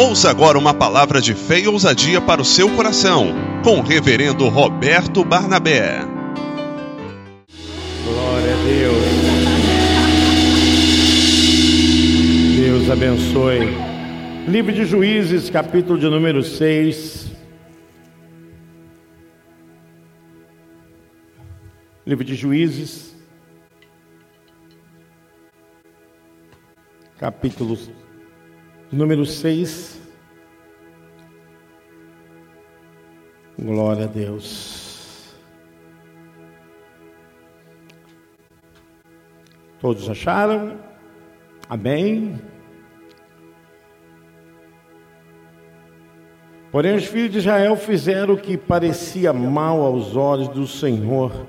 Ouça agora uma palavra de fé e ousadia para o seu coração, com o reverendo Roberto Barnabé. Glória a Deus. Deus abençoe. Livro de Juízes, capítulo de número 6. Livro de Juízes, capítulo número 6. Glória a Deus. Todos acharam? Amém? Porém, os filhos de Israel fizeram o que parecia mal aos olhos do Senhor,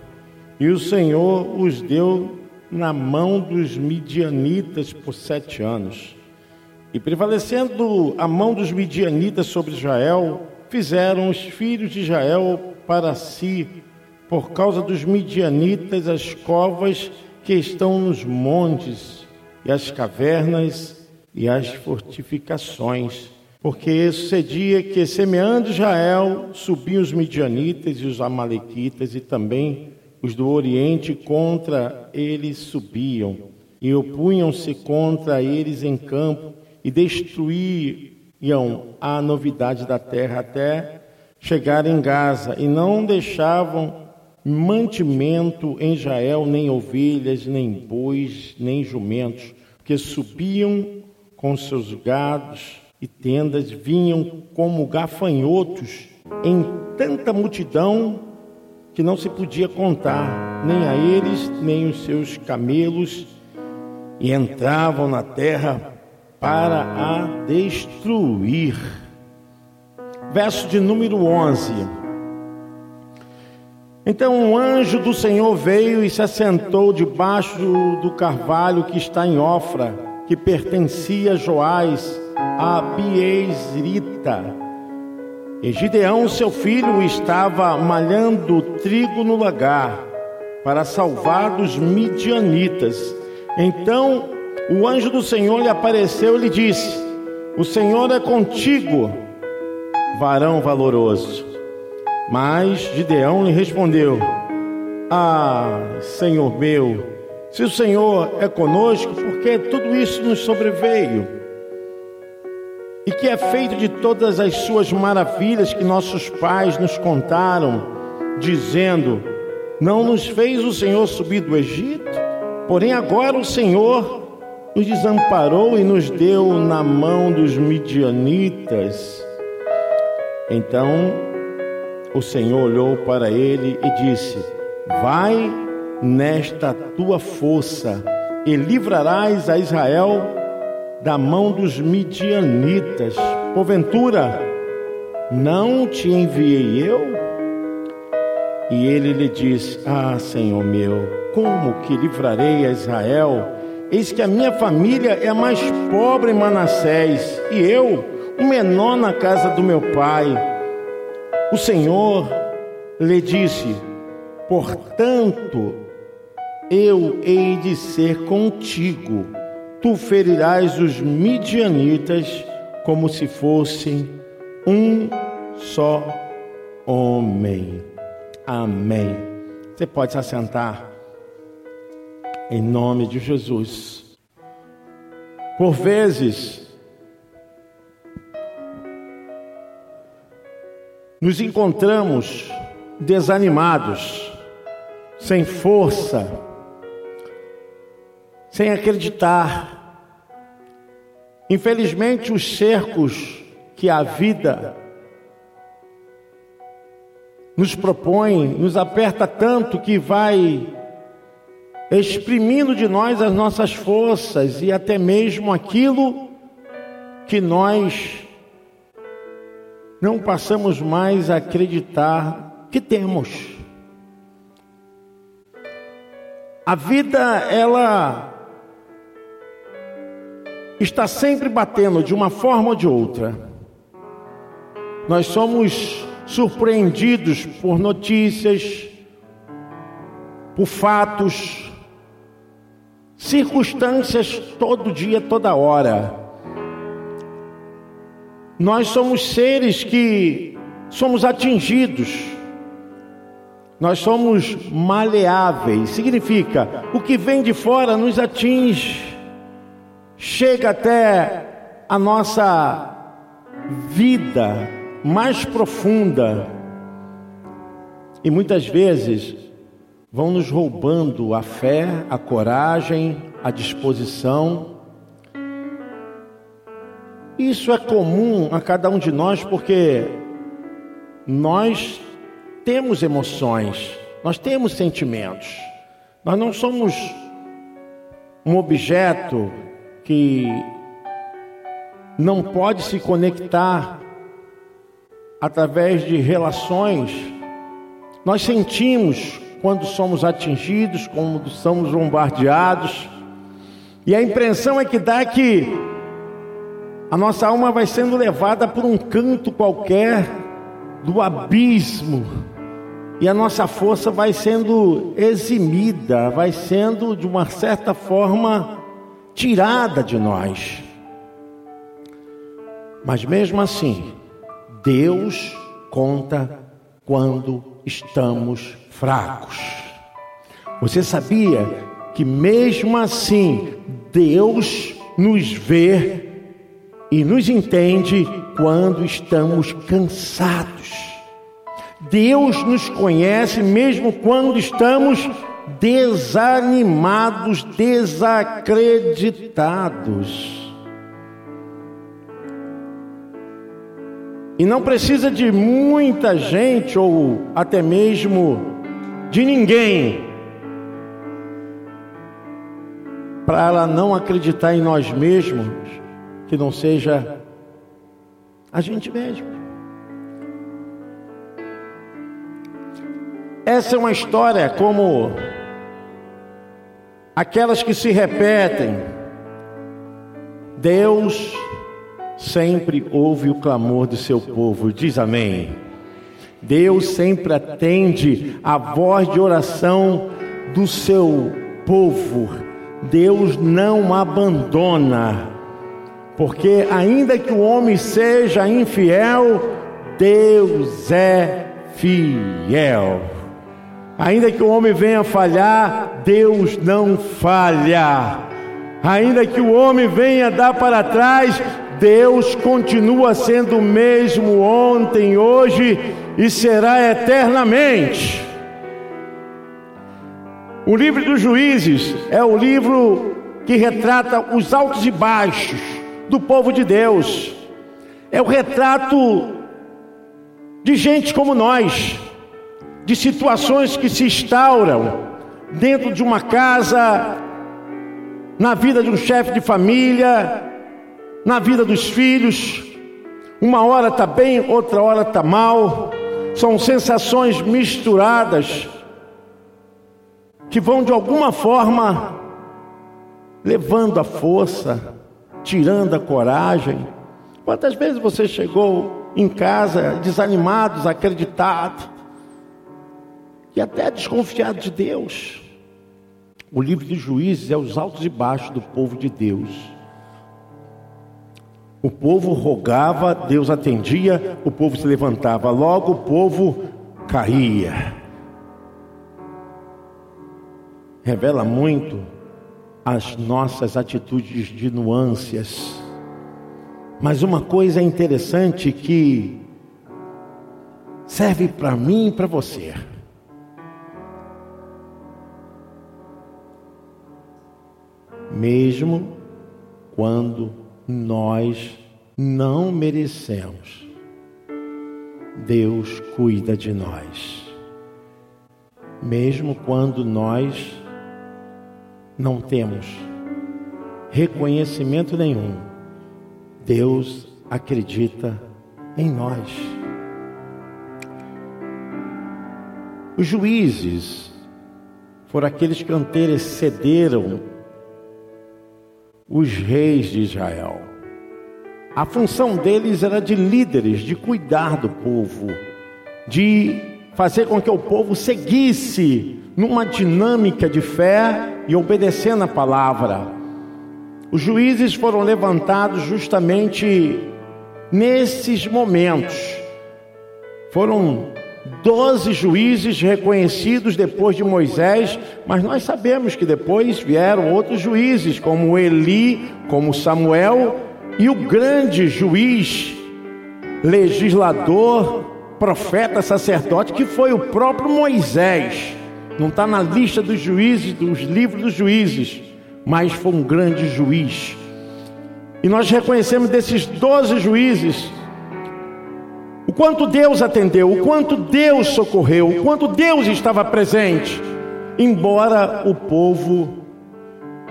e o Senhor os deu na mão dos midianitas por sete anos. E prevalecendo a mão dos midianitas sobre Israel, fizeram os filhos de Israel para si, por causa dos midianitas, as covas que estão nos montes, e as cavernas e as fortificações. Porque sucedia que, semeando Israel, subiam os midianitas e os amalequitas, e também os do Oriente contra eles subiam, e opunham-se contra eles em campo, e destruíam a novidade da terra até chegar em Gaza, e não deixavam mantimento em Israel, nem ovelhas, nem bois, nem jumentos, que subiam com seus gados e tendas, vinham como gafanhotos em tanta multidão que não se podia contar, nem a eles, nem os seus camelos, e entravam na terra para a destruir. Verso de número 11. Então um anjo do Senhor veio e se assentou debaixo do carvalho que está em Ofra, que pertencia a Joás, a Biesrita. E Gideão, seu filho, estava malhando trigo no lagar para salvar dos midianitas. Então o anjo do Senhor lhe apareceu e lhe disse: O Senhor é contigo, varão valoroso. Mas Gideão lhe respondeu: Ah, Senhor meu, se o Senhor é conosco, por que tudo isso nos sobreveio? E que é feito de todas as suas maravilhas que nossos pais nos contaram, dizendo: Não nos fez o Senhor subir do Egito? Porém, agora o Senhor nos desamparou e nos deu na mão dos midianitas. Então o Senhor olhou para ele e disse: Vai nesta tua força e livrarás a Israel da mão dos midianitas. Porventura, não te enviei eu? E ele lhe disse: Ah, Senhor meu, como que livrarei a Israel? Eis que a minha família é a mais pobre em Manassés, e eu, o menor na casa do meu pai. O Senhor lhe disse: Portanto, eu hei de ser contigo. Tu ferirás os midianitas como se fossem um só homem. Amém. Você pode se assentar em nome de Jesus. Por vezes, nos encontramos desanimados, sem força, sem acreditar. Infelizmente, os cercos que a vida nos propõe nos aperta tanto que vai exprimindo de nós as nossas forças e até mesmo aquilo que nós não passamos mais a acreditar que temos. A vida, ela está sempre batendo de uma forma ou de outra. Nós somos surpreendidos por notícias, por fatos, circunstâncias todo dia, toda hora. nós somos seres que somos atingidos, nós somos maleáveis, significa o que vem de fora nos atinge, chega até a nossa vida mais profunda. E muitas vezes vão nos roubando a fé, a coragem, a disposição. Isso é comum a cada um de nós porque nós temos emoções, nós temos sentimentos. Nós não somos um objeto que não pode se conectar através de relações. Nós sentimos quando somos atingidos, quando somos bombardeados. E a impressão é que dá que a nossa alma vai sendo levada por um canto qualquer do abismo. E a nossa força vai sendo eximida, vai sendo de uma certa forma tirada de nós. Mas mesmo assim, Deus conta quando estamos fracos. Você sabia que mesmo assim Deus nos vê e nos entende quando estamos cansados. Deus nos conhece mesmo quando estamos desanimados, desacreditados. E não precisa de muita gente ou até mesmo de ninguém para ela não acreditar em nós mesmos que não seja a gente mesmo. Essa é uma história como aquelas que se repetem. Deus sempre ouve o clamor do seu povo, diz amém. Deus sempre atende a voz de oração do seu povo. Deus não abandona, porque ainda que o homem seja infiel, Deus é fiel. Ainda que o homem venha falhar, Deus não falha. Ainda que o homem venha dar para trás, Deus continua sendo o mesmo ontem, hoje e será eternamente. O livro dos juízes é o livro que retrata os altos e baixos do povo de Deus. É o retrato de gente como nós, de situações que se instauram dentro de uma casa, na vida de um chefe de família, na vida dos filhos. Uma hora está bem, outra hora está mal. São sensações misturadas que vão de alguma forma levando a força, tirando a coragem. Quantas vezes você chegou em casa desanimado, desacreditado e até desconfiado de Deus? O livro de Juízes é os altos e baixos do povo de Deus. O povo rogava, Deus atendia, o povo se levantava, logo o povo caía. Revela muito as nossas atitudes de nuances. Mas uma coisa interessante que serve para mim e para você. Mesmo quando nós não merecemos. Deus cuida de nós. Mesmo quando nós não temos reconhecimento nenhum, Deus acredita em nós. Os juízes foram aqueles que antecederam os reis de Israel. A função deles era de líderes, de cuidar do povo, de fazer com que o povo seguisse numa dinâmica de fé e obedecendo a palavra. Os juízes foram levantados justamente nesses momentos. Foram doze juízes reconhecidos depois de Moisés, mas nós sabemos que depois vieram outros juízes, como Eli, como Samuel, e o grande juiz, legislador, profeta, sacerdote, que foi o próprio Moisés. Não está na lista dos juízes, dos livros dos juízes, mas foi um grande juiz. E nós reconhecemos desses doze juízes quanto Deus atendeu, o quanto Deus socorreu, o quanto Deus estava presente, embora o povo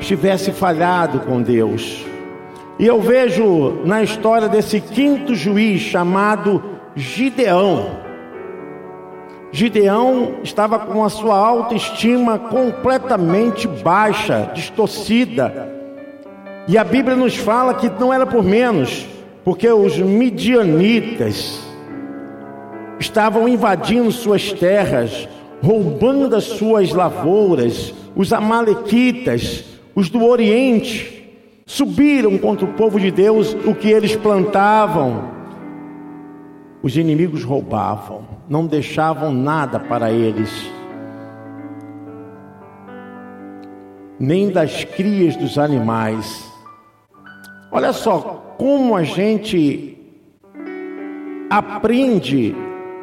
estivesse falhado com Deus. E eu vejo na história desse quinto juiz chamado Gideão. Gideão estava com a sua autoestima completamente baixa, distorcida. E a Bíblia nos fala que não era por menos, porque os midianitas, estavam invadindo suas terras, roubando as suas lavouras. Os amalequitas, os do Oriente, subiram contra o povo de Deus o que eles plantavam. Os inimigos roubavam, não deixavam nada para eles, nem das crias dos animais. Olha só como a gente aprende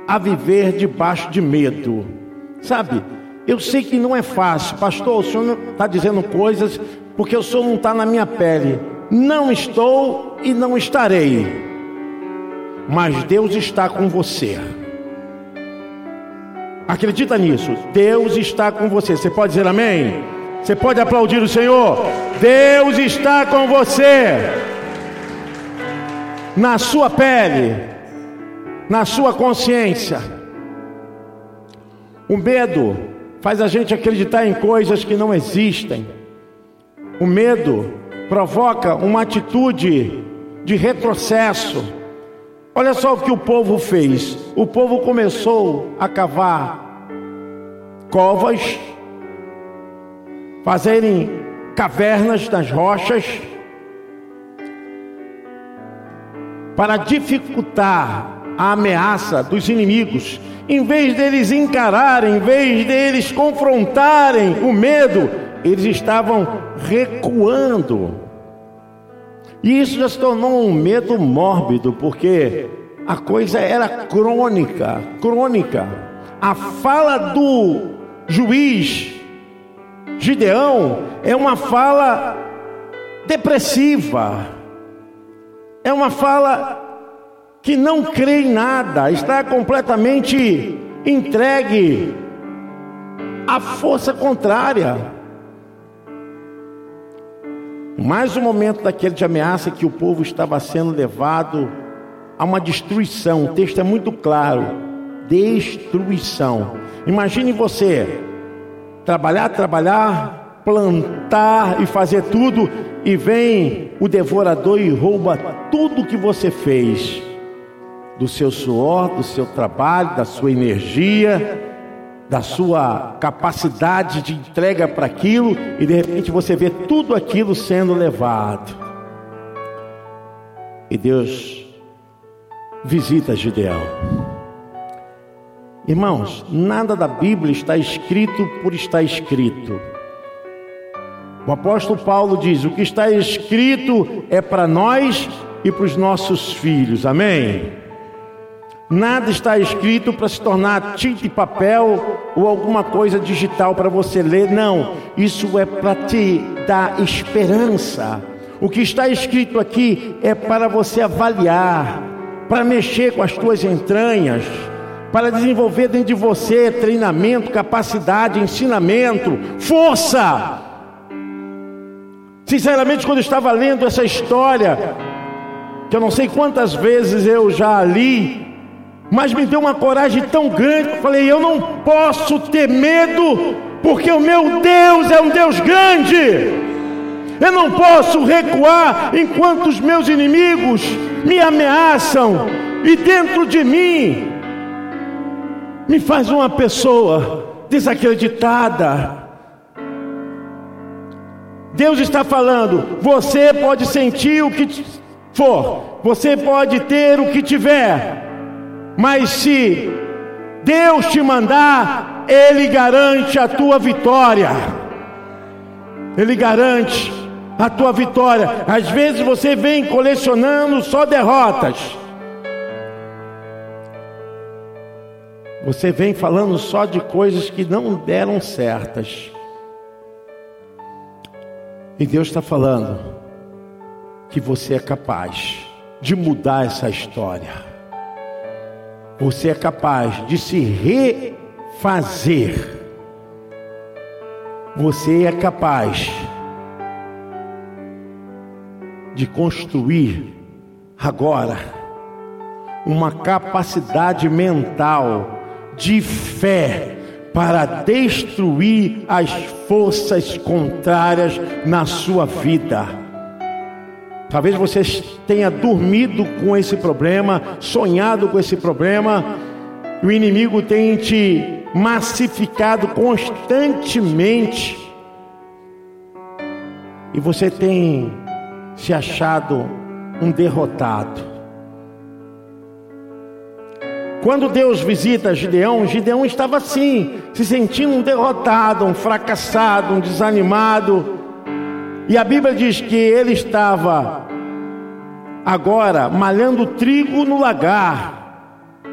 a viver debaixo de medo. Sabe, eu sei que não é fácil, pastor. O senhor está dizendo coisas porque o senhor não está na minha pele. Não estou e não estarei, mas Deus está com você. Acredita nisso? Deus está com você. Você pode dizer amém? Você pode aplaudir o Senhor? Deus está com você. Na sua pele na sua consciência. O medo faz a gente acreditar em coisas que não existem. O medo provoca uma atitude de retrocesso. Olha só o que o povo fez. O povo começou a cavar covas, fazerem cavernas nas rochas, para dificultar a ameaça dos inimigos, em vez deles encararem, em vez deles confrontarem o medo, eles estavam recuando. E isso já se tornou um medo mórbido, porque a coisa era crônica, crônica. A fala do juiz Gideão é uma fala depressiva. É uma fala que não crê em nada, está completamente entregue à força contrária. Mais um momento daquele de ameaça que o povo estava sendo levado a uma destruição. O texto é muito claro: destruição. Imagine você trabalhar, trabalhar, plantar e fazer tudo, e vem o devorador e rouba tudo que você fez do seu suor, do seu trabalho, da sua energia, da sua capacidade de entrega para aquilo, e de repente você vê tudo aquilo sendo levado. E Deus visita Gideão. Irmãos, nada da Bíblia está escrito por estar escrito. O apóstolo Paulo diz: o que está escrito é para nós e para os nossos filhos. Amém? Nada está escrito para se tornar tinta e papel ou alguma coisa digital para você ler. Não, isso é para te dar esperança. O que está escrito aqui é para você avaliar, para mexer com as tuas entranhas, para desenvolver dentro de você treinamento, capacidade, ensinamento, força. Sinceramente, quando eu estava lendo essa história, que eu não sei quantas vezes eu já li, mas me deu uma coragem tão grande. Eu falei: eu não posso ter medo, porque o meu Deus é um Deus grande. Eu não posso recuar enquanto os meus inimigos me ameaçam e dentro de mim me faz uma pessoa desacreditada. Deus está falando, você pode sentir o que for, Você pode ter o que tiver, mas se Deus te mandar, Ele garante a tua vitória. Ele garante a tua vitória. Às vezes você vem colecionando só derrotas. Você vem falando só de coisas que não deram certas. E Deus está falando que você é capaz de mudar essa história. Você é capaz de se refazer. Você é capaz de construir agora uma capacidade mental de fé para destruir as forças contrárias na sua vida. Talvez você tenha dormido com esse problema, sonhado com esse problema, o inimigo tem te massificado constantemente, e você tem se achado um derrotado. Quando Deus visita Gideão, Gideão estava assim, se sentindo um derrotado, um fracassado, um desanimado. E a Bíblia diz que ele estava agora malhando trigo no lagar.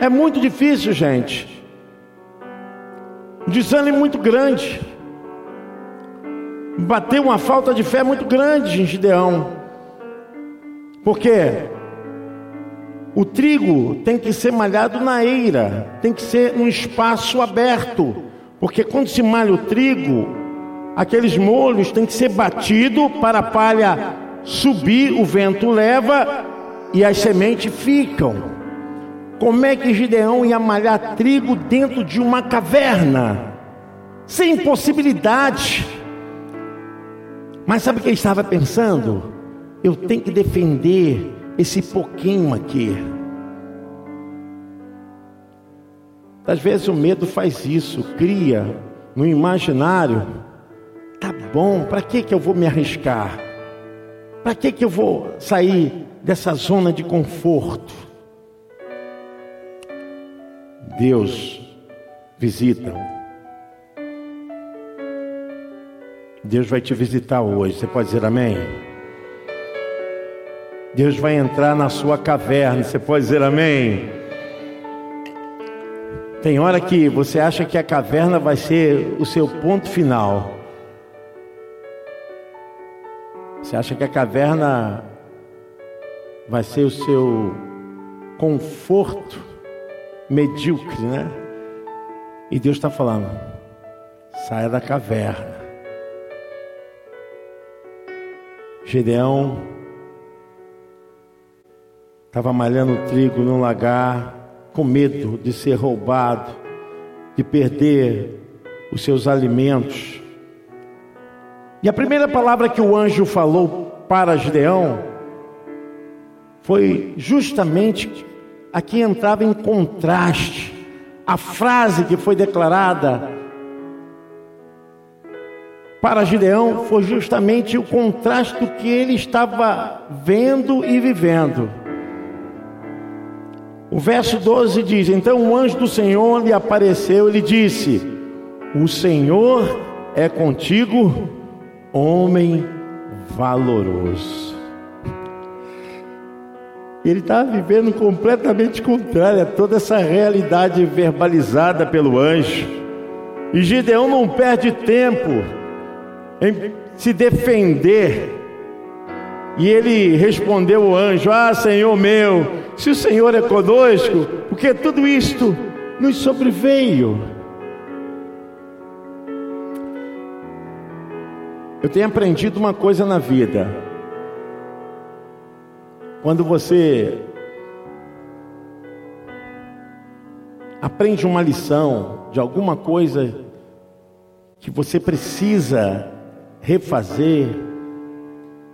É muito difícil, gente. Um desânimo muito grande. Bateu uma falta de fé muito grande em Gideão. Por quê? O trigo tem que ser malhado na eira, tem que ser num espaço aberto, porque quando se malha o trigo, aqueles molhos têm que ser batido para a palha subir, o vento leva e as sementes ficam. Como é que Gideão ia malhar trigo dentro de uma caverna? Sem possibilidade. Mas sabe o que ele estava pensando? Eu tenho que defender esse pouquinho aqui. Às vezes o medo faz isso, cria no imaginário. Tá bom, para que que eu vou me arriscar? Para que que eu vou sair dessa zona de conforto? Deus visita. Deus vai te visitar hoje. Você pode dizer amém? Deus vai entrar na sua caverna. Você pode dizer amém? Tem hora que você acha que a caverna vai ser o seu ponto final. Você acha que a caverna vai ser o seu conforto medíocre, né? E Deus está falando: saia da caverna. Gedeão Estava malhando trigo num lagar, com medo de ser roubado, de perder os seus alimentos. E a primeira palavra que o anjo falou para Gideão foi justamente a que entrava em contraste. A frase que foi declarada para Gideão foi justamente o contraste do que ele estava vendo e vivendo. O verso 12 diz: Então o anjo do Senhor lhe apareceu e lhe disse: O Senhor é contigo, homem valoroso. Ele está vivendo completamente contrário a toda essa realidade verbalizada pelo anjo. E Gideão não perde tempo em se defender. E ele respondeu ao anjo: Ah, Senhor meu, se o Senhor é conosco, porque tudo isto nos sobreveio. Eu tenho aprendido uma coisa na vida. Quando você aprende uma lição de alguma coisa que você precisa refazer,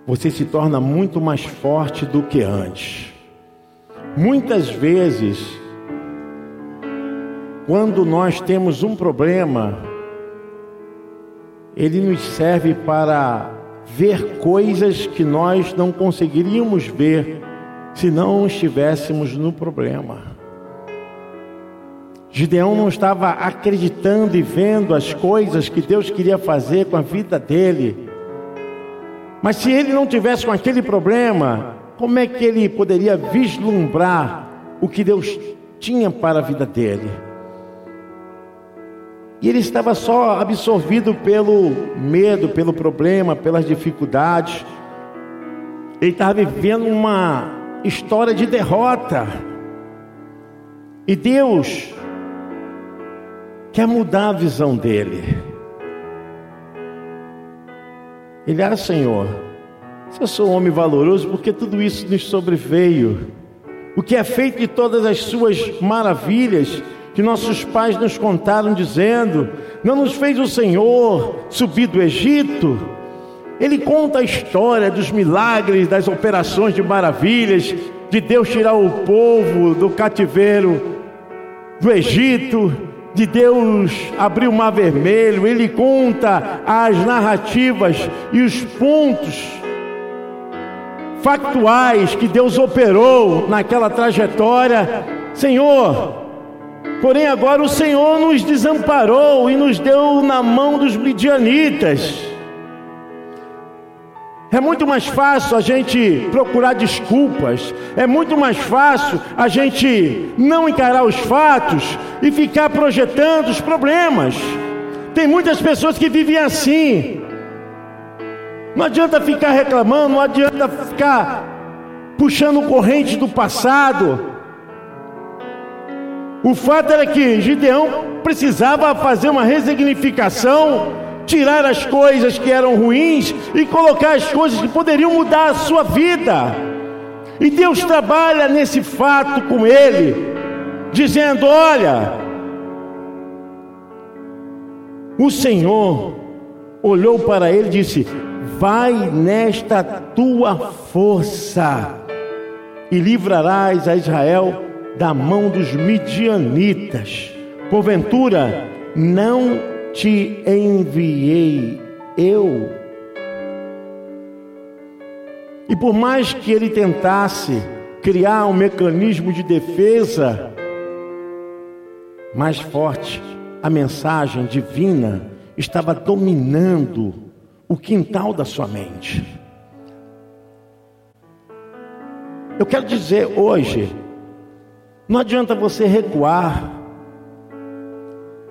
você se torna muito mais forte do que antes. Muitas vezes, quando nós temos um problema, ele nos serve para ver coisas que nós não conseguiríamos ver se não estivéssemos no problema. Gideão não estava acreditando e vendo as coisas que Deus queria fazer com a vida dele. Mas se ele não tivesse com aquele problema, como é que ele poderia vislumbrar o que Deus tinha para a vida dele? E ele estava só absorvido pelo medo, pelo problema, pelas dificuldades. Ele estava vivendo uma história de derrota. E Deus quer mudar a visão dele. Ele, ah, Senhor, se eu sou um homem valoroso, porque tudo isso nos sobreveio? O que é feito de todas as suas maravilhas que nossos pais nos contaram, dizendo: Não nos fez o Senhor subir do Egito? Ele conta a história dos milagres, das operações de maravilhas, de Deus tirar o povo do cativeiro do Egito, de Deus abrir o mar vermelho, ele conta as narrativas e os pontos factuais que Deus operou naquela trajetória. Senhor, porém agora o Senhor nos desamparou e nos deu na mão dos midianitas. É muito mais fácil a gente procurar desculpas, é muito mais fácil a gente não encarar os fatos e ficar projetando os problemas. Tem muitas pessoas que vivem assim. Não adianta ficar reclamando, não adianta ficar puxando corrente do passado. O fato era que Gideão precisava fazer uma resignificação tirar as coisas que eram ruins e colocar as coisas que poderiam mudar a sua vida. E Deus trabalha nesse fato com ele, dizendo: Olha, o Senhor olhou para ele e disse: Vai nesta tua força e livrarás a Israel da mão dos midianitas. Porventura, não te enviei eu. E por mais que ele tentasse criar um mecanismo de defesa mais forte, a mensagem divina estava dominando o quintal da sua mente. Eu quero dizer hoje, não adianta você recuar,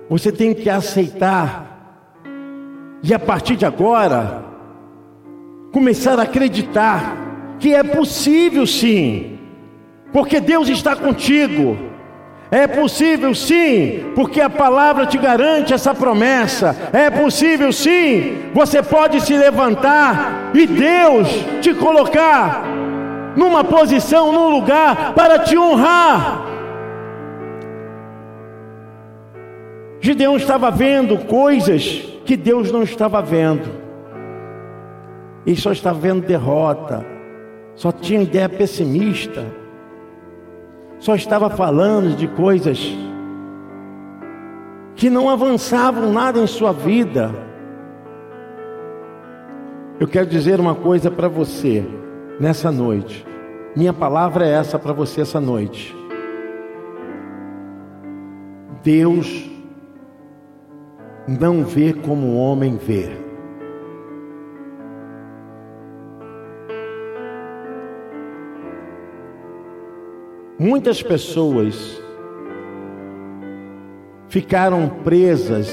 você tem que aceitar. E a partir de agora, começar a acreditar que é possível sim, porque Deus está contigo. É possível sim, porque a palavra te garante essa promessa. É possível sim, você pode se levantar e Deus te colocar numa posição, num lugar para te honrar. Gideão estava vendo coisas que Deus não estava vendo. Ele só estava vendo derrota, só tinha ideia pessimista, só estava falando de coisas que não avançavam nada em sua vida. Eu quero dizer uma coisa para você nessa noite. Minha palavra é essa para você essa noite. Deus não vê como o homem vê. Muitas pessoas ficaram presas,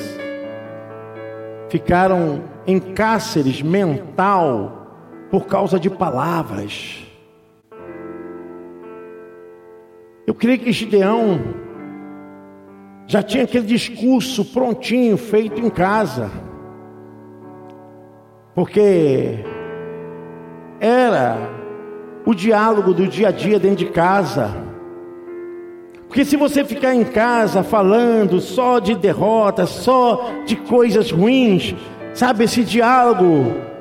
ficaram em cárceres mental por causa de palavras. Eu creio que Gideão já tinha aquele discurso prontinho, feito em casa. Porque era o diálogo do dia a dia dentro de casa. Porque se você ficar em casa falando só de derrotas, só de coisas ruins, sabe, esse diálogo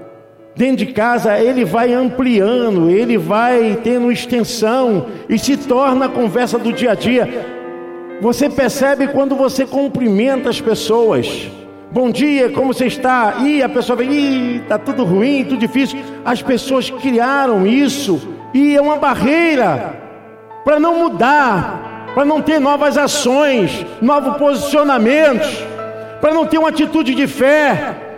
dentro de casa, ele vai ampliando, ele vai tendo extensão e se torna a conversa do dia a dia. Você percebe quando você cumprimenta as pessoas. Bom dia, como você está? E a pessoa vem, está tudo ruim, tudo difícil. As pessoas criaram isso e é uma barreira para não mudar, para não ter novas ações, novos posicionamentos, para não ter uma atitude de fé.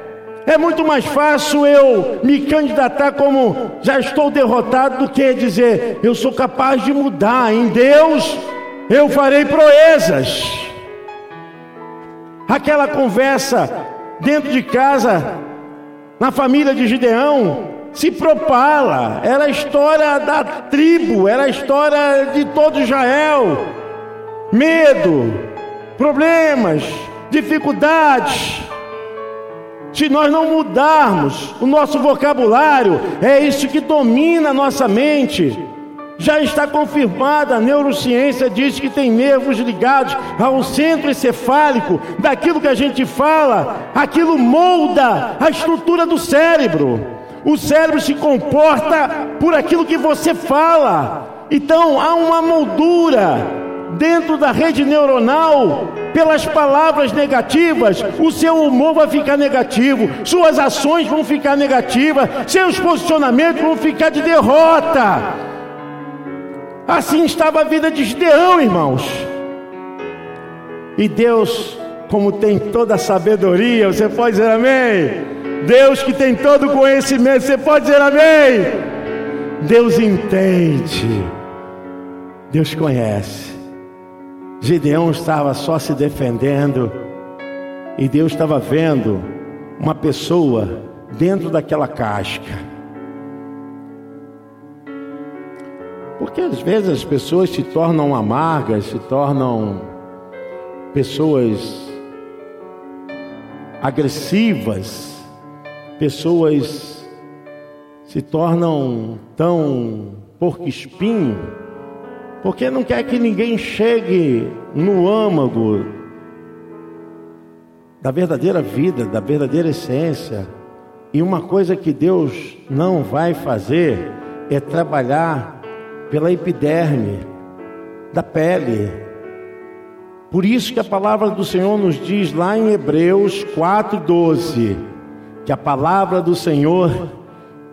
É muito mais fácil eu me candidatar como já estou derrotado do que dizer eu sou capaz de mudar. Em Deus eu farei proezas. Aquela conversa dentro de casa, na família de Gideão, se propala. Era a história da tribo, era a história de todo Israel. Medo, problemas, dificuldades. Se nós não mudarmos o nosso vocabulário, é isso que domina a nossa mente. Já está confirmada, a neurociência diz que tem nervos ligados ao centro encefálico, daquilo que a gente fala, aquilo molda a estrutura do cérebro. O cérebro se comporta por aquilo que você fala. Então há uma moldura dentro da rede neuronal pelas palavras negativas, o seu humor vai ficar negativo, suas ações vão ficar negativas, seus posicionamentos vão ficar de derrota. Assim estava a vida de Gideão, irmãos. E Deus, como tem toda a sabedoria, você pode dizer amém? Deus que tem todo o conhecimento, você pode dizer amém? Deus entende, Deus conhece. Gideão estava só se defendendo e Deus estava vendo uma pessoa dentro daquela casca. Porque às vezes as pessoas se tornam amargas, se tornam pessoas agressivas, pessoas se tornam tão porco espinho, porque não quer que ninguém chegue no âmago da verdadeira vida, da verdadeira essência. E uma coisa que Deus não vai fazer é trabalhar pela epiderme da pele. Por isso que a palavra do Senhor nos diz lá em Hebreus 4:12, que a palavra do Senhor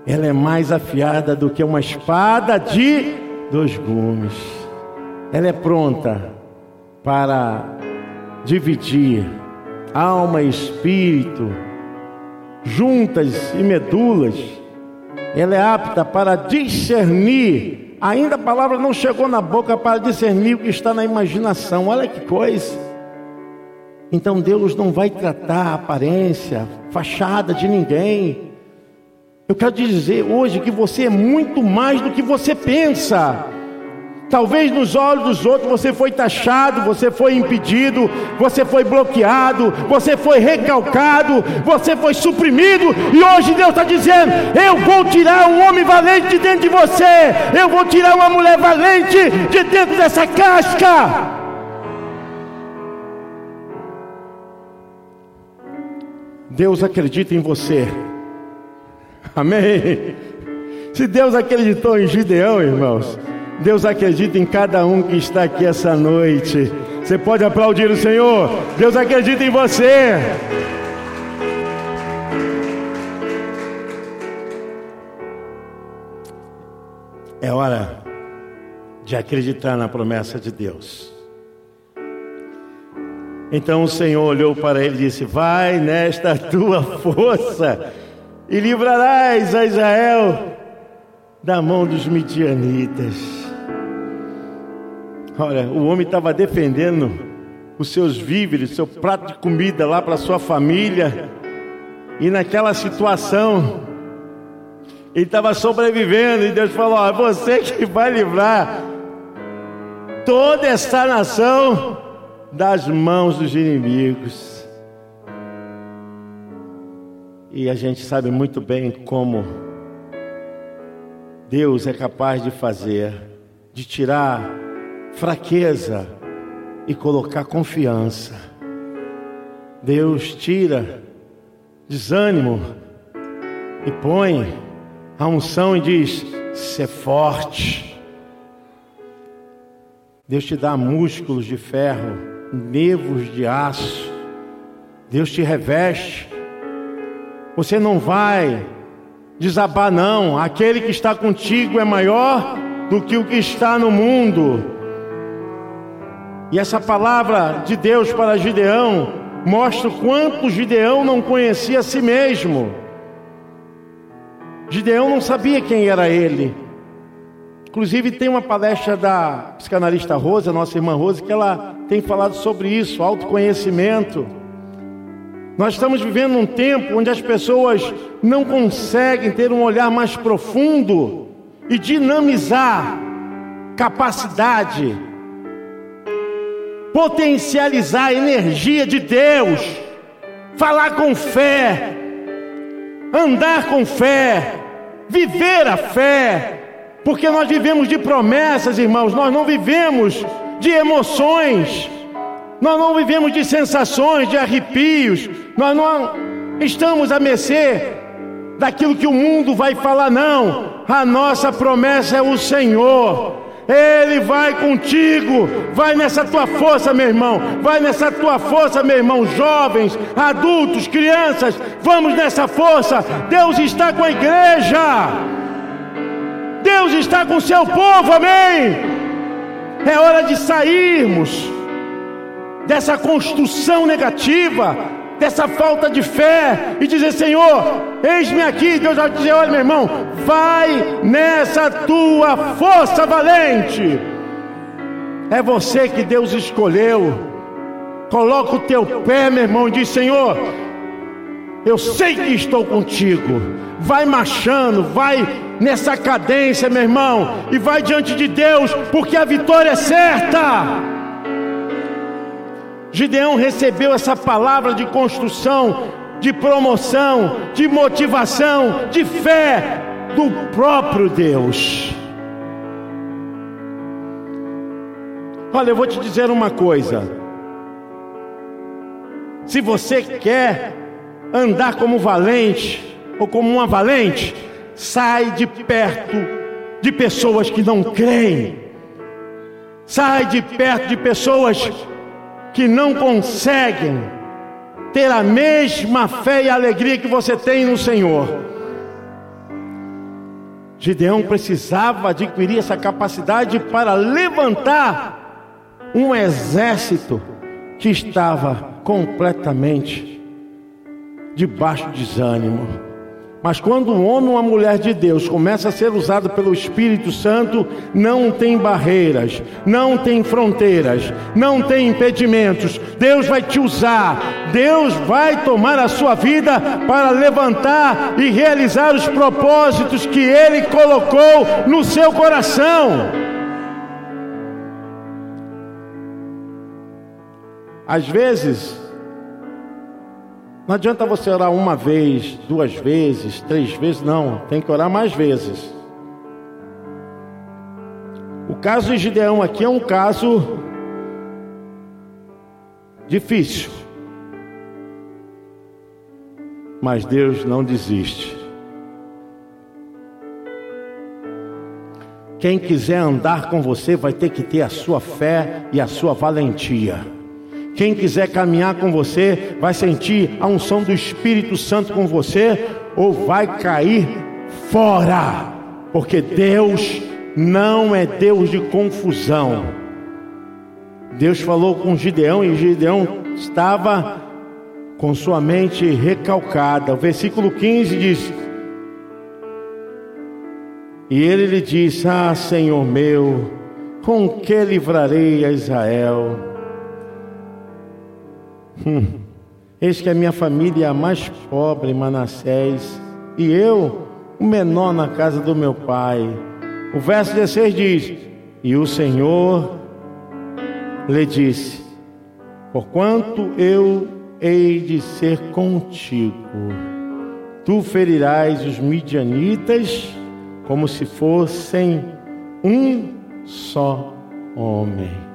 ela é mais afiada do que uma espada de dois gumes. Ela é pronta para dividir alma e espírito, juntas e medulas. Ela é apta para discernir. Ainda a palavra não chegou na boca para discernir o que está na imaginação. Olha que coisa. Então Deus não vai tratar a aparência, fachada de ninguém. Eu quero dizer hoje que você é muito mais do que você pensa. Talvez nos olhos dos outros você foi taxado, você foi impedido, você foi bloqueado, você foi recalcado, você foi suprimido, e hoje Deus está dizendo: Eu vou tirar um homem valente de dentro de você, eu vou tirar uma mulher valente de dentro dessa casca. Deus acredita em você. Amém. Se Deus acreditou em Gideão, irmãos, Deus acredita em cada um que está aqui essa noite. Você pode aplaudir o Senhor. Deus acredita em você. É hora de acreditar na promessa de Deus. Então o Senhor olhou para ele e disse: Vai nesta tua força e livrarás a Israel da mão dos midianitas. Olha, o homem estava defendendo os seus víveres, seu prato de comida lá para sua família, e naquela situação, ele estava sobrevivendo, e Deus falou: é você que vai livrar toda essa nação das mãos dos inimigos. E a gente sabe muito bem como Deus é capaz de fazer, de tirar fraqueza e colocar confiança. Deus tira desânimo e põe a unção e diz: ser forte. Deus te dá músculos de ferro nervos de aço. Deus te reveste. Você não vai desabar, não. Aquele que está contigo é maior do que o que está no mundo. E essa palavra de Deus para Gideão mostra o quanto Gideão não conhecia a si mesmo. Gideão não sabia quem era ele. Inclusive tem uma palestra da psicanalista Rosa, nossa irmã Rosa, que ela tem falado sobre isso, autoconhecimento. Nós estamos vivendo um tempo onde as pessoas não conseguem ter um olhar mais profundo e dinamizar capacidade, potencializar a energia de Deus, falar com fé, andar com fé, viver a fé, porque nós vivemos de promessas, irmãos, nós não vivemos de emoções, nós não vivemos de sensações, de arrepios, nós não estamos a mercê daquilo que o mundo vai falar, não. A nossa promessa é o Senhor. Ele vai contigo, vai nessa tua força, meu irmão, vai nessa tua força, meu irmão, jovens, adultos, crianças, vamos nessa força. Deus está com a igreja. Deus está com o seu povo, amém. É hora de sairmos dessa construção negativa, dessa falta de fé e dizer: Senhor, eis-me aqui. Deus vai dizer: Olha, meu irmão, vai nessa tua força valente. É você que Deus escolheu. Coloca o teu pé, meu irmão, e diz: Senhor, eu sei que estou contigo. Vai marchando, vai nessa cadência, meu irmão, e vai diante de Deus, porque a vitória é certa. Gideão recebeu essa palavra de construção, de promoção, de motivação, de fé do próprio Deus. Olha, eu vou te dizer uma coisa. Se você quer andar como valente ou como uma valente, Sai de perto de pessoas que não creem. Sai de perto de pessoas que não conseguem ter a mesma fé e alegria que você tem no Senhor. Gideão precisava adquirir essa capacidade para levantar um exército que estava completamente debaixo de desânimo. Mas quando um homem ou uma mulher de Deus começa a ser usado pelo Espírito Santo, não tem barreiras, não tem fronteiras, não tem impedimentos. Deus vai te usar, Deus vai tomar a sua vida para levantar e realizar os propósitos que Ele colocou no seu coração. Às vezes, não adianta você orar uma vez, duas vezes, três vezes, não. Tem que orar mais vezes. O caso de Gideão aqui é um caso difícil. Mas Deus não desiste. Quem quiser andar com você vai ter que ter a sua fé e a sua valentia. Quem quiser caminhar com você vai sentir a unção do Espírito Santo com você ou vai cair fora, porque Deus não é Deus de confusão. Deus falou com Gideão e Gideão estava com sua mente recalcada. O versículo 15 diz: E ele lhe disse: Ah, Senhor meu, com que livrarei a Israel? Hum. Eis que a minha família é a mais pobre, Manassés, e eu, o menor na casa do meu pai. O verso 16 diz: E o Senhor lhe disse: Porquanto eu hei de ser contigo, tu ferirás os midianitas como se fossem um só homem.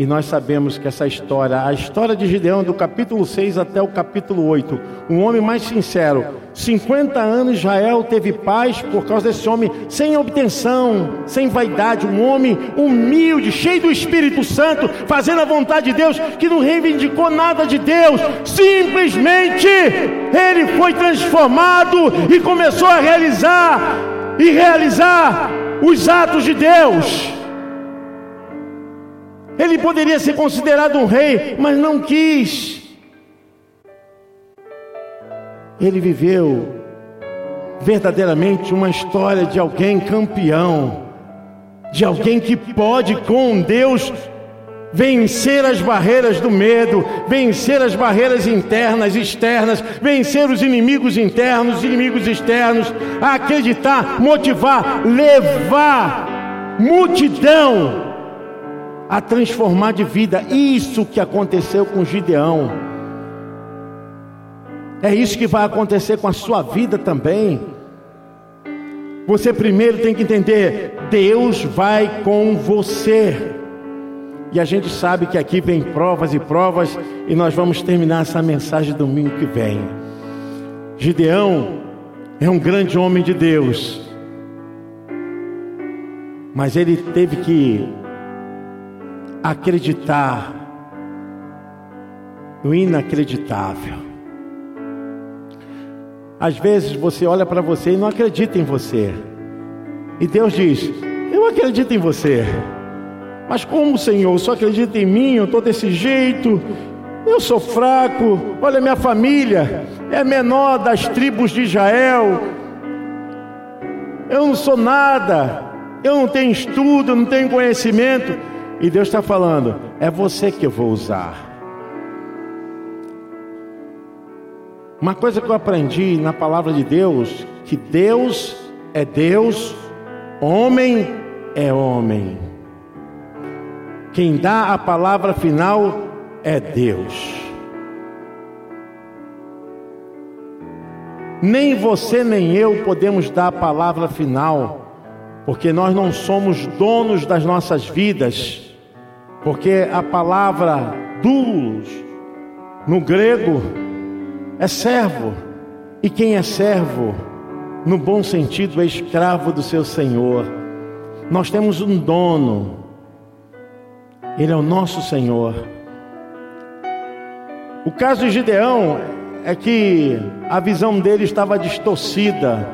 E nós sabemos que essa história, a história de Gideão, do capítulo 6 até o capítulo 8, um homem mais sincero, 50 anos Israel teve paz por causa desse homem sem obtenção, sem vaidade, um homem humilde, cheio do Espírito Santo, fazendo a vontade de Deus, que não reivindicou nada de Deus, simplesmente ele foi transformado e começou a realizar e realizar os atos de Deus. Ele poderia ser considerado um rei, mas não quis. Ele viveu verdadeiramente uma história de alguém campeão, de alguém que pode com Deus vencer as barreiras do medo, vencer as barreiras internas, externas, vencer os inimigos internos, os inimigos externos, acreditar, motivar, levar multidão a transformar de vida. Isso que aconteceu com Gideão. É isso que vai acontecer com a sua vida também. Você primeiro tem que entender: Deus vai com você. E a gente sabe que aqui vem provas e provas, e nós vamos terminar essa mensagem domingo que vem. Gideão é um grande homem de Deus, mas ele teve que acreditar no inacreditável. Às vezes você olha para você e não acredita em você. E Deus diz: Eu acredito em você. Mas como, Senhor, só acredita em mim? Eu estou desse jeito. Eu sou fraco. Olha, minha família é menor das tribos de Israel. Eu não sou nada. Eu não tenho estudo, não tenho conhecimento. E Deus está falando: é você que eu vou usar. Uma coisa que eu aprendi na palavra de Deus, que Deus é Deus, homem é homem. Quem dá a palavra final é Deus. Nem você nem eu podemos dar a palavra final, porque nós não somos donos das nossas vidas. Porque a palavra doulos no grego é servo. E quem é servo, no bom sentido, é escravo do seu senhor. Nós temos um dono. Ele é o nosso Senhor. O caso de Gideão é que a visão dele estava distorcida.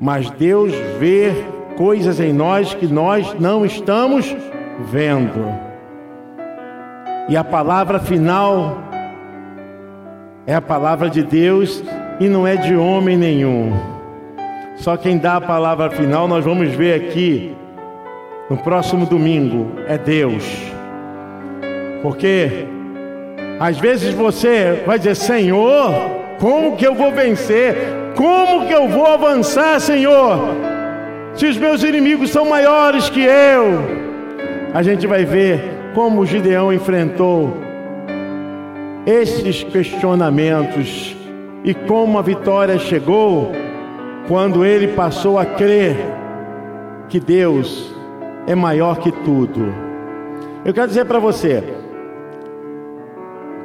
Mas Deus vê coisas em nós que nós não estamos vendo. E a palavra final é a palavra de Deus e não é de homem nenhum. Só quem dá a palavra final, nós vamos ver aqui no próximo domingo, é Deus. Porque às vezes você vai dizer: Senhor, como que eu vou vencer? Como que eu vou avançar, Senhor? Se os meus inimigos são maiores que eu, a gente vai ver como Gideão enfrentou esses questionamentos e como a vitória chegou quando ele passou a crer que Deus é maior que tudo. Eu quero dizer para você,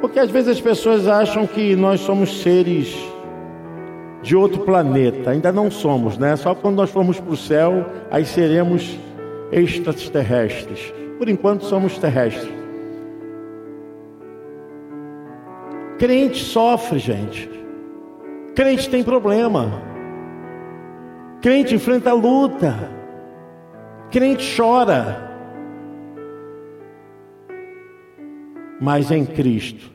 porque às vezes as pessoas acham que nós somos seres de outro planeta. Ainda não somos, né? Só quando nós formos para o céu, aí seremos extraterrestres. Por enquanto somos terrestres. Crente sofre, gente. Crente tem problema. Crente enfrenta luta. Crente chora. Mas em Cristo,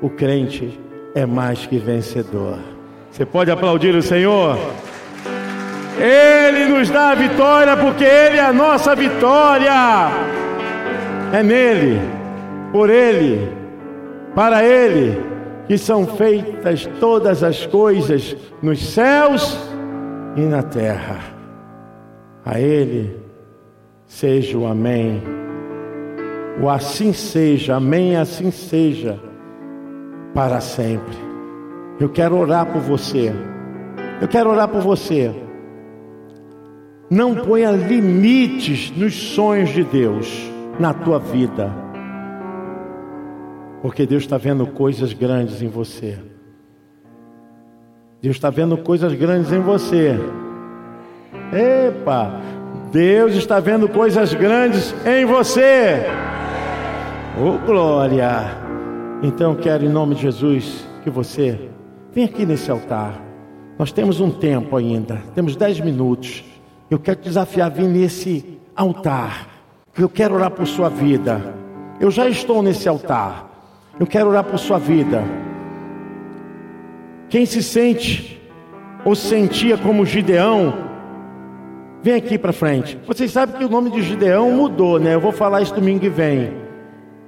o crente é mais que vencedor. Você pode aplaudir o Senhor? Ele nos dá a vitória porque Ele é a nossa vitória. É nele, por Ele, para Ele, que são feitas todas as coisas nos céus e na terra. A Ele seja o Amém. O assim seja, Amém, assim seja, para sempre. Eu quero orar por você. Eu quero orar por você. Não ponha limites nos sonhos de Deus na tua vida. Porque Deus está vendo coisas grandes em você. Deus está vendo coisas grandes em você. Epa! Deus está vendo coisas grandes em você. Oh, glória! Então quero em nome de Jesus que você venha aqui nesse altar. Nós temos um tempo ainda, temos dez minutos. Eu quero te desafiar a vir nesse altar. Eu quero orar por sua vida. Eu já estou nesse altar. Eu quero orar por sua vida. Quem se sente ou sentia como Gideão, vem aqui para frente. Vocês sabem que o nome de Gideão mudou, né? Eu vou falar isso domingo que vem.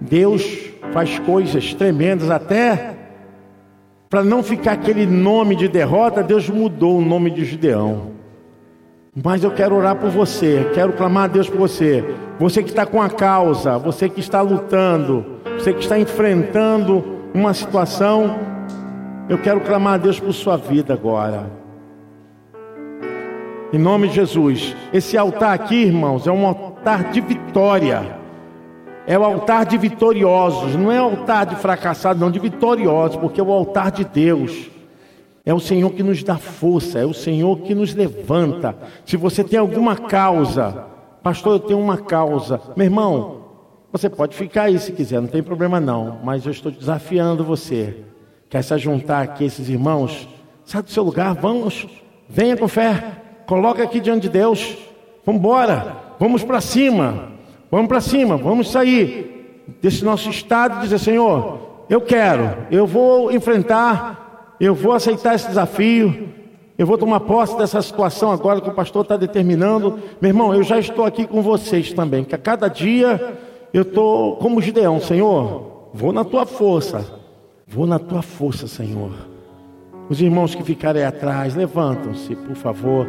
Deus faz coisas tremendas até para não ficar aquele nome de derrota, Deus mudou o nome de Gideão. Mas eu quero orar por você, quero clamar a Deus por você. Você que está com a causa, você que está lutando, você que está enfrentando uma situação, eu quero clamar a Deus por sua vida agora. Em nome de Jesus. Esse altar aqui, irmãos, é um altar de vitória. É o altar de vitoriosos, não é altar de fracassados, não, de vitoriosos, porque é o altar de Deus. É o Senhor que nos dá força, é o Senhor que nos levanta. Se você tem alguma causa, pastor, eu tenho uma causa. Meu irmão, você pode ficar aí se quiser, não tem problema não, mas eu estou desafiando você. Quer se juntar aqui esses irmãos? Sai do seu lugar, vamos, venha com fé, coloca aqui diante de Deus. Vamos embora, vamos para cima, vamos para cima, vamos sair desse nosso estado e dizer, Senhor, eu quero, eu vou enfrentar eu vou aceitar esse desafio. Eu vou tomar posse dessa situação agora que o pastor está determinando. Meu irmão, eu já estou aqui com vocês também. Que a cada dia eu estou como Gideão, Senhor. Vou na tua força. Vou na tua força, Senhor. Os irmãos que ficarem atrás, levantam-se, por favor.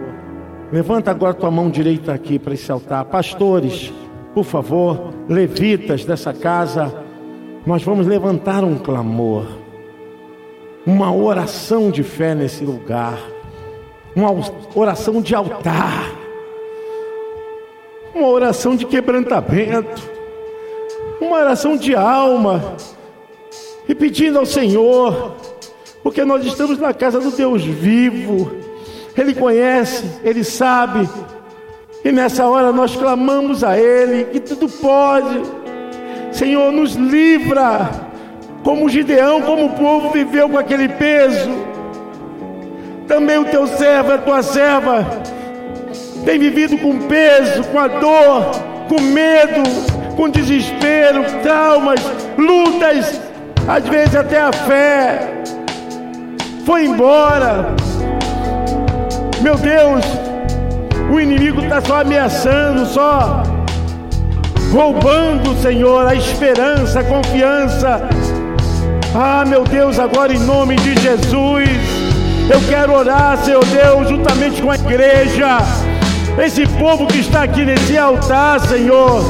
Levanta agora tua mão direita aqui para esse altar. Pastores, por favor, levitas dessa casa, nós vamos levantar um clamor uma oração de fé nesse lugar, uma oração de altar, uma oração de quebrantamento, uma oração de alma, e pedindo ao Senhor, porque nós estamos na casa do Deus vivo, Ele conhece, Ele sabe, e nessa hora nós clamamos a Ele, que tudo pode, Senhor, nos livra como Gideão, como o povo viveu com aquele peso. Também o teu servo, a tua serva, tem vivido com peso, com a dor, com medo, com desespero, traumas, lutas, às vezes até a fé foi embora. Meu Deus, o inimigo está só ameaçando, só roubando, Senhor, a esperança, a confiança. Ah, meu Deus, agora em nome de Jesus, eu quero orar, Senhor Deus, juntamente com a igreja, esse povo que está aqui nesse altar, Senhor,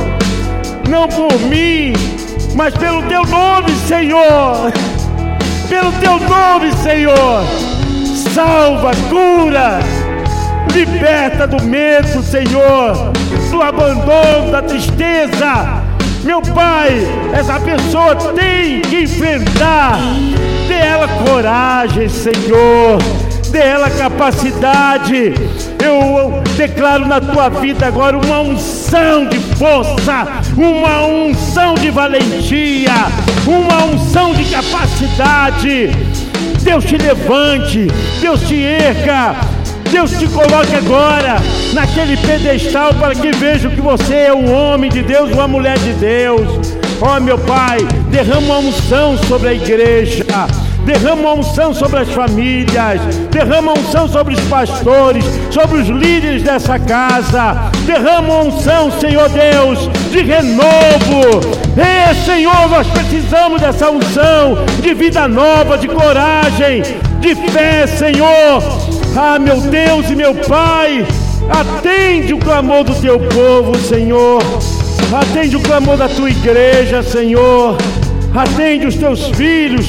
não por mim, mas pelo teu nome, Senhor, pelo teu nome, Senhor, salva, cura, liberta do medo, Senhor, do abandono, da tristeza meu Pai, essa pessoa tem que enfrentar. Dê ela coragem, Senhor. Dê ela capacidade. Eu declaro na tua vida agora uma unção de força, uma unção de valentia, uma unção de capacidade. Deus te levante, Deus te erga, Deus te coloque agora naquele pedestal para que vejam que você é um homem de Deus, uma mulher de Deus. Ó oh, meu Pai, derrama uma unção sobre a igreja. Derrama uma unção sobre as famílias, derrama unção sobre os pastores, sobre os líderes dessa casa. Derrama unção, Senhor Deus, de renovo. É, Senhor, nós precisamos dessa unção de vida nova, de coragem, de fé, Senhor. Ah, meu Deus e meu Pai, atende o clamor do teu povo, Senhor. Atende o clamor da tua igreja, Senhor. Atende os teus filhos.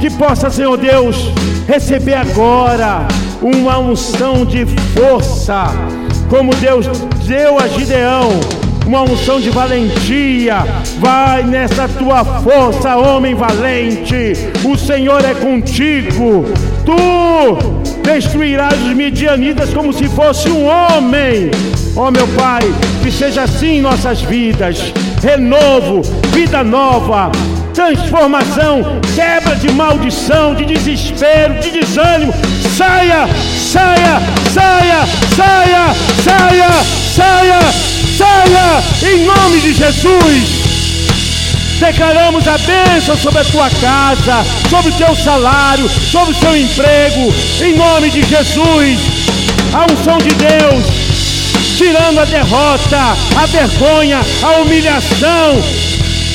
Que possa, Senhor Deus, receber agora uma unção de força, como Deus deu a Gideão uma unção de valentia. Vai nessa tua força, homem valente. O Senhor é contigo. Tu destruirás os midianitas como se fosse um homem. Ó oh, meu Pai, que seja assim em nossas vidas. Renovo, vida nova, transformação, quebra de maldição, de desespero, de desânimo. Saia, saia, saia, saia, saia, saia saia em nome de Jesus. Declaramos a bênção sobre a tua casa, sobre o teu salário, sobre o teu emprego, em nome de Jesus. A unção de Deus, tirando a derrota, a vergonha, a humilhação,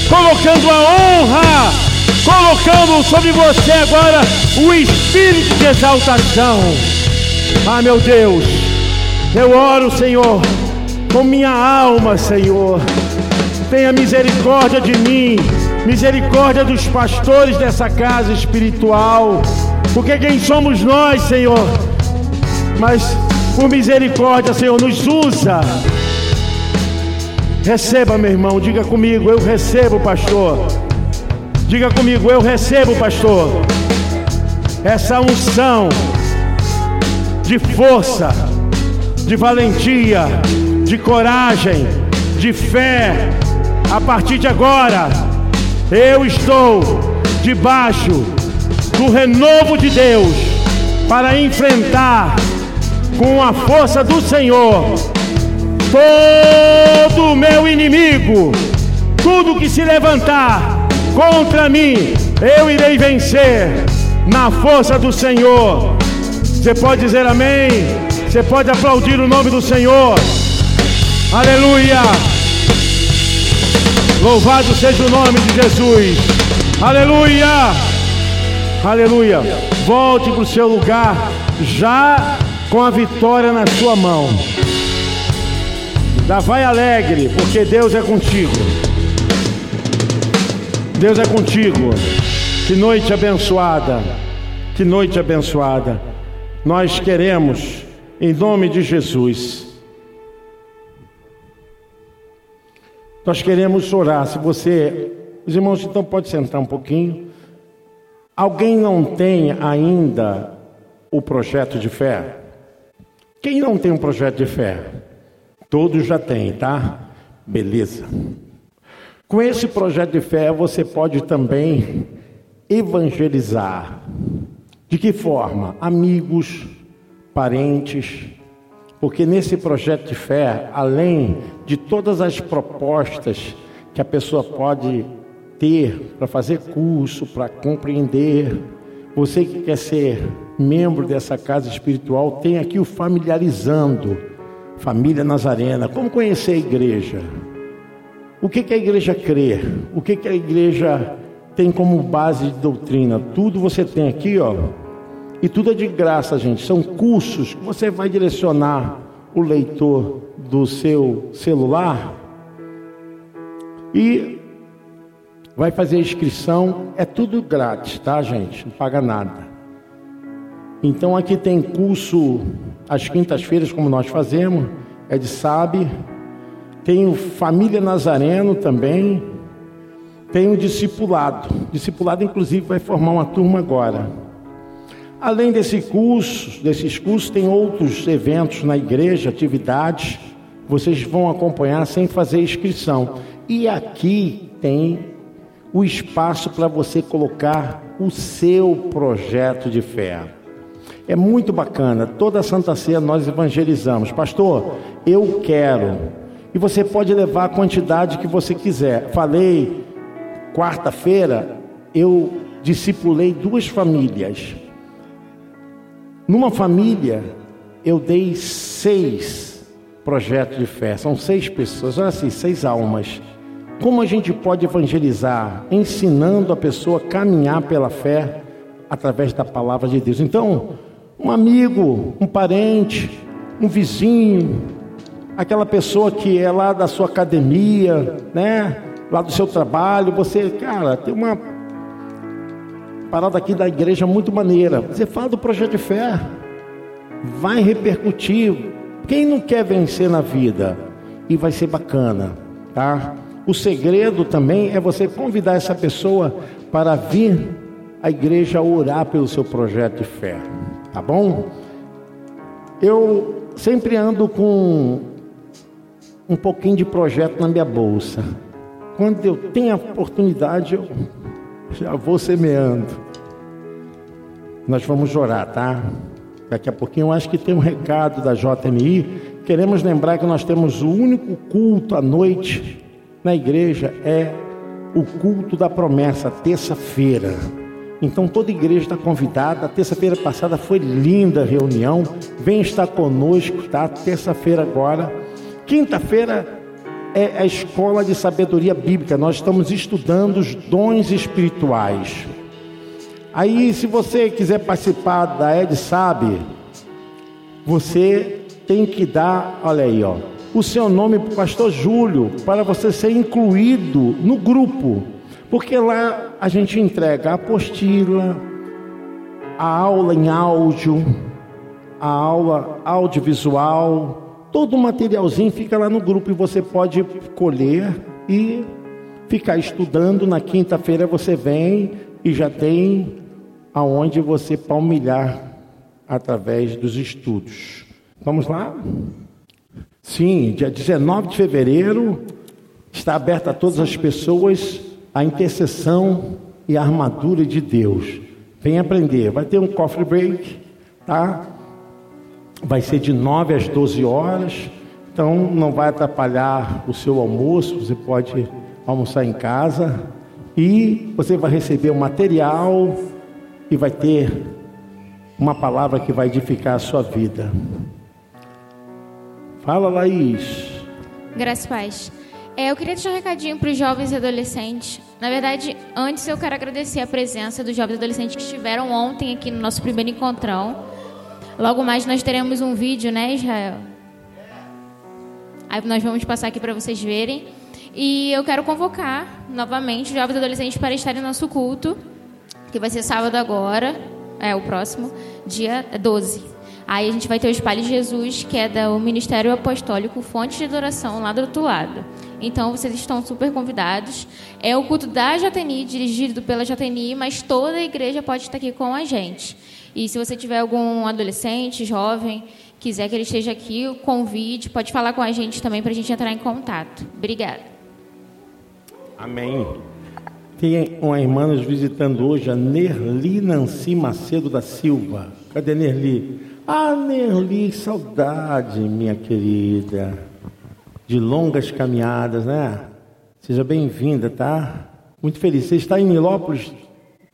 colocando a honra, colocando sobre você agora o espírito de exaltação. Ah, meu Deus, eu oro, Senhor com minha alma, Senhor. Tenha misericórdia de mim, misericórdia dos pastores dessa casa espiritual, porque quem somos nós, Senhor? Mas por misericórdia, Senhor, nos usa. Receba, meu irmão, diga comigo, eu recebo, pastor. Diga comigo, eu recebo, pastor. Essa unção de força, de valentia, de coragem, de fé. A partir de agora, eu estou debaixo do renovo de Deus para enfrentar com a força do Senhor todo o meu inimigo, tudo que se levantar contra mim, eu irei vencer na força do Senhor. Você pode dizer amém? Você pode aplaudir o nome do Senhor. Aleluia! Louvado seja o nome de Jesus. Aleluia! Aleluia! Volte para o seu lugar já com a vitória na sua mão. Já vai alegre, porque Deus é contigo. Deus é contigo. Que noite abençoada. Que noite abençoada. Nós queremos, em nome de Jesus, Nós queremos orar. Se você, os irmãos, então pode sentar um pouquinho. Alguém não tem ainda o projeto de fé? Quem não tem um projeto de fé? Todos já têm, tá? Beleza. Com esse projeto de fé, você pode também evangelizar. De que forma? Amigos, parentes, porque nesse projeto de fé, além de todas as propostas que a pessoa pode ter para fazer curso, para compreender, você que quer ser membro dessa casa espiritual, tem aqui o familiarizando, família Nazarena, como conhecer a igreja, o que, que a igreja crê, o que, que a igreja tem como base de doutrina, tudo você tem aqui, ó, e tudo é de graça, gente. São cursos que você vai direcionar o leitor do seu celular e vai fazer inscrição. É tudo grátis, tá, gente? Não paga nada. Então aqui tem curso às quintas-feiras, como nós fazemos, é de SAB. Tem o Família Nazareno também. Tem o discipulado. Discipulado, inclusive, vai formar uma turma agora. Além desse curso, desses cursos, tem outros eventos na igreja, atividades, vocês vão acompanhar sem fazer inscrição. E aqui tem o espaço para você colocar o seu projeto de fé. É muito bacana. Toda Santa Ceia nós evangelizamos. Pastor, eu quero. E você pode levar a quantidade que você quiser. Falei, quarta-feira, eu discipulei duas famílias. Numa família, eu dei seis projetos de fé, são seis pessoas, olha assim, seis almas. Como a gente pode evangelizar? Ensinando a pessoa a caminhar pela fé através da palavra de Deus. Então, um amigo, um parente, um vizinho, aquela pessoa que é lá da sua academia, né? Lá do seu trabalho, você, cara, tem uma parada aqui da igreja muito maneira. Você fala do projeto de fé, vai repercutir, Quem não quer vencer na vida? E vai ser bacana, tá? O segredo também é você convidar essa pessoa para vir à igreja orar pelo seu projeto de fé, tá bom? Eu sempre ando com um pouquinho de projeto na minha bolsa. Quando eu tenho a oportunidade, eu já vou semeando. Nós vamos orar, tá? Daqui a pouquinho eu acho que tem um recado da JMI. Queremos lembrar que nós temos o único culto à noite na igreja é o culto da promessa, terça-feira. Então toda igreja está convidada. Terça-feira passada foi linda a reunião. Vem estar conosco, tá? Terça-feira agora. Quinta-feira é a escola de sabedoria bíblica. Nós estamos estudando os dons espirituais. Aí, se você quiser participar da Ed Sabe, você tem que dar, olha aí, ó, o seu nome para o pastor Júlio, para você ser incluído no grupo. Porque lá a gente entrega a apostila, a aula em áudio, a aula audiovisual, todo o materialzinho fica lá no grupo e você pode colher e ficar estudando. Na quinta-feira você vem e já tem aonde você palmilhar através dos estudos. Vamos lá? Sim, dia 19 de fevereiro está aberta a todas as pessoas a intercessão e a armadura de Deus. Vem aprender. Vai ter um coffee break, tá? Vai ser de 9 às 12 horas. Então não vai atrapalhar o seu almoço, você pode almoçar em casa e você vai receber o material e vai ter uma palavra que vai edificar a sua vida. Fala, Laís. Graças paz. É, eu queria deixar um recadinho para os jovens e adolescentes. Na verdade, antes eu quero agradecer a presença dos jovens e adolescentes que estiveram ontem aqui no nosso primeiro encontrão. Logo mais nós teremos um vídeo, né, Israel? Aí nós vamos passar aqui para vocês verem. E eu quero convocar novamente jovens e adolescentes para estarem no nosso culto que vai ser sábado agora, é o próximo, dia 12. Aí a gente vai ter o Espalhe Jesus, que é do Ministério Apostólico Fonte de Adoração, lá do outro lado. Então vocês estão super convidados. É o culto da JTNI, dirigido pela JTNI, mas toda a igreja pode estar aqui com a gente. E se você tiver algum adolescente, jovem, quiser que ele esteja aqui, convide, pode falar com a gente também para a gente entrar em contato. Obrigada. Amém. Tem uma irmã nos visitando hoje, a Nerli Nancy Macedo da Silva. Cadê Nerli? Ah, Nerli, saudade, minha querida. De longas caminhadas, né? Seja bem-vinda, tá? Muito feliz. Você está em Nilópolis?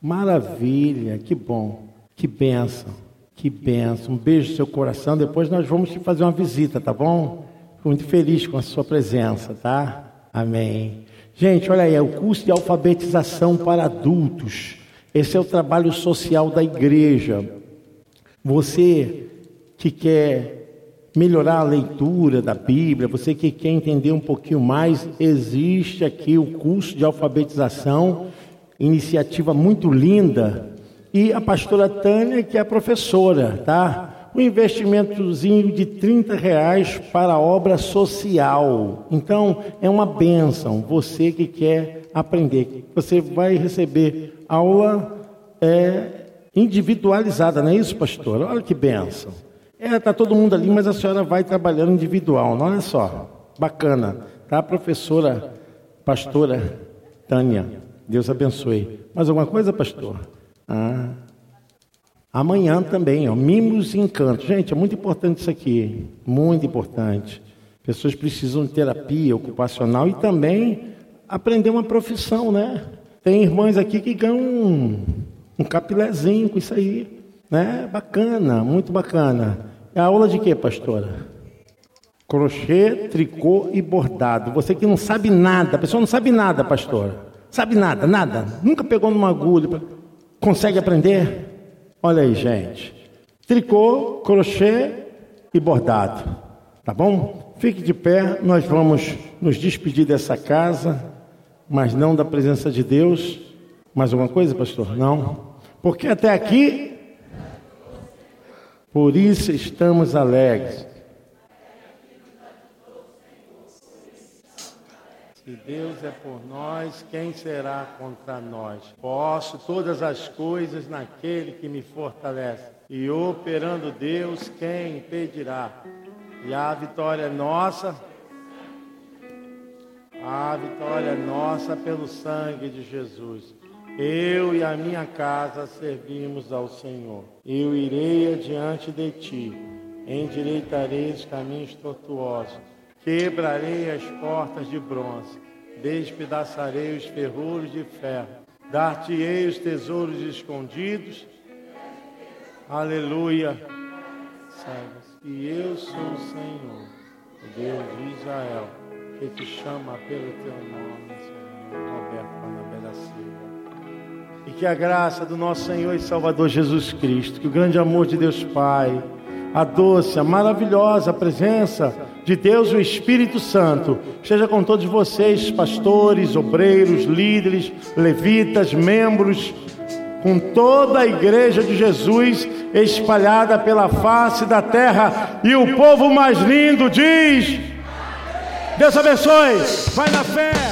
Maravilha, que bom. Que benção, que benção. Um beijo no seu coração. Depois nós vamos te fazer uma visita, tá bom? Fico muito feliz com a sua presença, tá? Amém. Gente, olha aí, é o curso de alfabetização para adultos. Esse é o trabalho social da igreja. Você que quer melhorar a leitura da Bíblia, você que quer entender um pouquinho mais, existe aqui o curso de alfabetização, iniciativa muito linda. E a pastora Tânia, que é professora, tá? um investimentozinho de 30 reais para a obra social. Então, é uma benção. Você que quer aprender, você vai receber aula é, individualizada, não é isso, pastor? Olha que benção. É, está todo mundo ali, mas a senhora vai trabalhando individual. Não olha só, bacana. Tá, professora, pastora Tânia. Deus abençoe. Mais alguma coisa, pastor? Ah. Amanhã também, ó, mimos e encantos. Gente, é muito importante isso aqui, muito importante. Pessoas precisam de terapia ocupacional e também aprender uma profissão, né? Tem irmãs aqui que ganham um, um capilézinho com isso aí, né? Bacana, muito bacana. É aula de quê, pastora? Crochê, tricô e bordado. Você que não sabe nada, a pessoa não sabe nada, pastora. Sabe nada, nada. Nunca pegou numa agulha. Consegue aprender? Olha aí, gente. Tricô, crochê e bordado. Tá bom? Fique de pé, nós vamos nos despedir dessa casa, mas não da presença de Deus. Mais alguma coisa, pastor? Não. Porque até aqui, por isso estamos alegres. Se Deus é por nós, quem será contra nós? Posso todas as coisas naquele que me fortalece. E operando Deus, quem impedirá? E a vitória é nossa. A vitória é nossa pelo sangue de Jesus. Eu e a minha casa servimos ao Senhor. Eu irei adiante de ti, endireitarei os caminhos tortuosos Quebrarei as portas de bronze, despedaçarei os ferrolhos de ferro, dar-te-ei os tesouros escondidos. Aleluia. Saiba-se que eu sou o Senhor, o Deus de Israel, que te chama pelo teu nome, Senhor, Roberto Barnabé da Silva. E que a graça do nosso Senhor e Salvador Jesus Cristo, que o grande amor de Deus Pai, a doce, a maravilhosa presença de Deus, o Espírito Santo, esteja com todos vocês, pastores, obreiros, líderes, levitas, membros, com toda a igreja de Jesus espalhada pela face da terra. E o povo mais lindo diz: Deus abençoe, vai na fé.